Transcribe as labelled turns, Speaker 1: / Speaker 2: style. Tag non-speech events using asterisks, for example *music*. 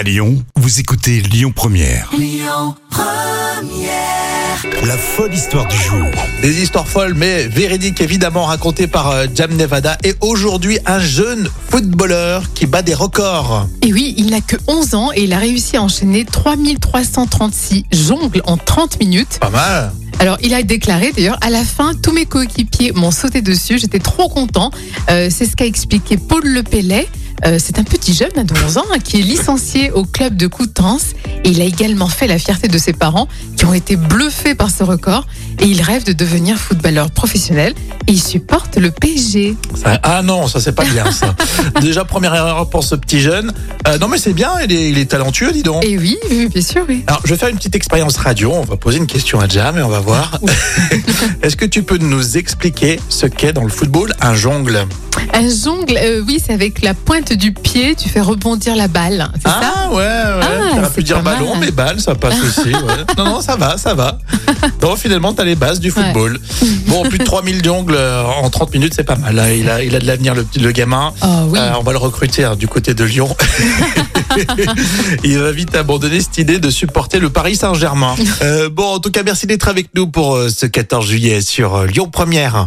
Speaker 1: À Lyon, vous écoutez Lyon Première. La folle histoire du jour.
Speaker 2: Des histoires folles mais véridiques évidemment racontées par euh, Jam Nevada et aujourd'hui un jeune footballeur qui bat des records.
Speaker 3: Et oui, il n'a que 11 ans et il a réussi à enchaîner 3336 jongles en 30 minutes.
Speaker 2: Pas mal.
Speaker 3: Alors, il a déclaré d'ailleurs, à la fin, tous mes coéquipiers m'ont sauté dessus. J'étais trop content. Euh, c'est ce qu'a expliqué Paul Lepellet. Euh, c'est un petit jeune de 11 ans hein, qui est licencié au club de Coutances. Et il a également fait la fierté de ses parents qui ont été bluffés par ce record. Et il rêve de devenir footballeur professionnel. Et il supporte le PSG.
Speaker 2: Ça- ah non, ça c'est pas bien ça. *laughs* Déjà première erreur pour ce petit jeune. Euh, non mais c'est bien, il est, il est talentueux dis donc.
Speaker 3: Et oui, oui, bien sûr, oui.
Speaker 2: Alors, je vais faire une petite expérience radio. On va poser une question à Jam et on va voir. *laughs* Est-ce que tu peux nous expliquer ce qu'est dans le football un jongle?
Speaker 3: Un jongle, euh, oui, c'est avec la pointe du pied, tu fais rebondir la balle. C'est ça?
Speaker 2: Ah ouais, ouais.
Speaker 3: Ah,
Speaker 2: T'aurais pu dire ballon,
Speaker 3: mal.
Speaker 2: mais balle, ça passe aussi. ouais. *laughs* Non, non, ça va, ça va. Donc finalement, t'as les bases du
Speaker 3: Ouais.
Speaker 2: football. Bon, plus de 3000 jongles euh, en 30 minutes, c'est pas mal. hein. Il a, il a de l'avenir, le, petit- le gamin.
Speaker 3: Oh oui.
Speaker 2: Euh, on va le recruter hein, du côté de Lyon. *laughs* Il va vite abandonner cette idée de supporter le Paris Saint-Germain. *laughs* Euh, bon, en tout cas, merci d'être avec nous pour euh, ce 14 juillet sur Lyon Première.